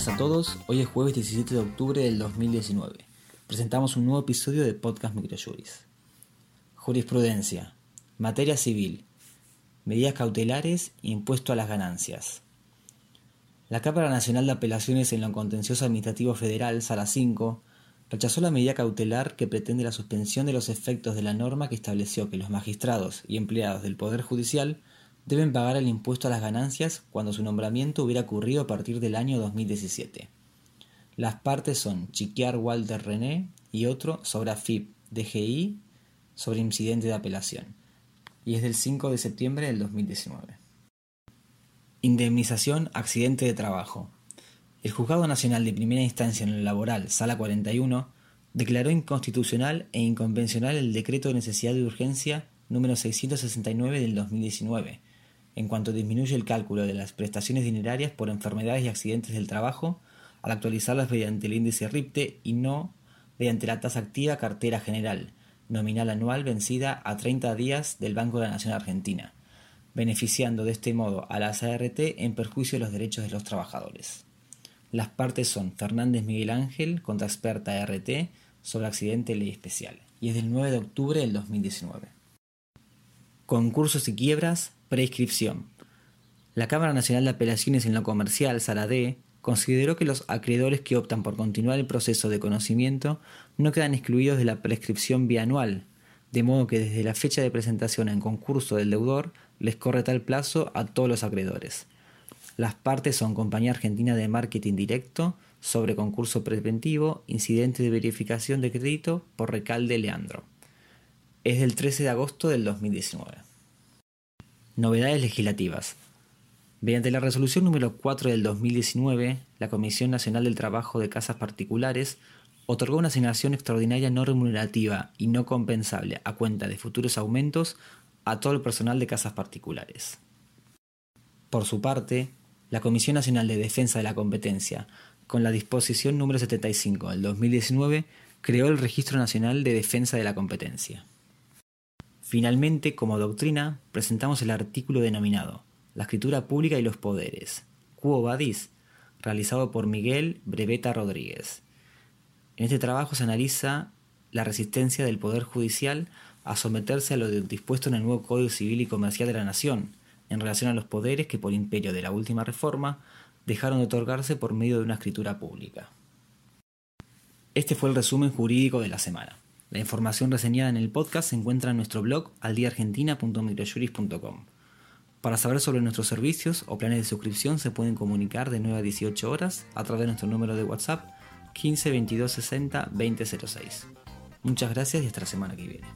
días a todos. Hoy es jueves 17 de octubre del 2019. Presentamos un nuevo episodio de Podcast Microjuris. Jurisprudencia. Materia civil. Medidas cautelares e impuesto a las ganancias. La Cámara Nacional de Apelaciones en lo Contencioso Administrativo Federal, Sala 5, rechazó la medida cautelar que pretende la suspensión de los efectos de la norma que estableció que los magistrados y empleados del Poder Judicial deben pagar el impuesto a las ganancias cuando su nombramiento hubiera ocurrido a partir del año 2017. Las partes son Chiquiar Walter René y otro sobre AFIP DGI sobre incidente de apelación, y es del 5 de septiembre del 2019. Indemnización accidente de trabajo. El Juzgado Nacional de Primera Instancia en lo Laboral, Sala 41, declaró inconstitucional e inconvencional el decreto de necesidad de urgencia número 669 del 2019, en cuanto disminuye el cálculo de las prestaciones dinerarias por enfermedades y accidentes del trabajo al actualizarlas mediante el índice RIPTE y no mediante la tasa activa cartera general, nominal anual vencida a 30 días del Banco de la Nación Argentina, beneficiando de este modo a las ART en perjuicio de los derechos de los trabajadores. Las partes son Fernández Miguel Ángel contra experta ART sobre accidente ley especial y es del 9 de octubre del 2019. Concursos y quiebras, prescripción. La Cámara Nacional de Apelaciones en lo Comercial, Sala D, consideró que los acreedores que optan por continuar el proceso de conocimiento no quedan excluidos de la prescripción bianual, de modo que desde la fecha de presentación en concurso del deudor les corre tal plazo a todos los acreedores. Las partes son Compañía Argentina de Marketing Directo sobre concurso preventivo, incidente de verificación de crédito por recalde Leandro. Es del 13 de agosto del 2019. Novedades legislativas. Mediante la resolución número 4 del 2019, la Comisión Nacional del Trabajo de Casas Particulares otorgó una asignación extraordinaria no remunerativa y no compensable a cuenta de futuros aumentos a todo el personal de casas particulares. Por su parte, la Comisión Nacional de Defensa de la Competencia, con la disposición número 75 del 2019, creó el Registro Nacional de Defensa de la Competencia. Finalmente, como doctrina, presentamos el artículo denominado la escritura pública y los poderes. Quo Vadis, realizado por Miguel Breveta Rodríguez. En este trabajo se analiza la resistencia del Poder Judicial a someterse a lo dispuesto en el nuevo Código Civil y Comercial de la Nación, en relación a los poderes que por imperio de la última reforma dejaron de otorgarse por medio de una escritura pública. Este fue el resumen jurídico de la semana. La información reseñada en el podcast se encuentra en nuestro blog aldiargentina.microjuris.com. Para saber sobre nuestros servicios o planes de suscripción se pueden comunicar de 9 a 18 horas a través de nuestro número de WhatsApp 15 22 60 20 06. Muchas gracias y hasta la semana que viene.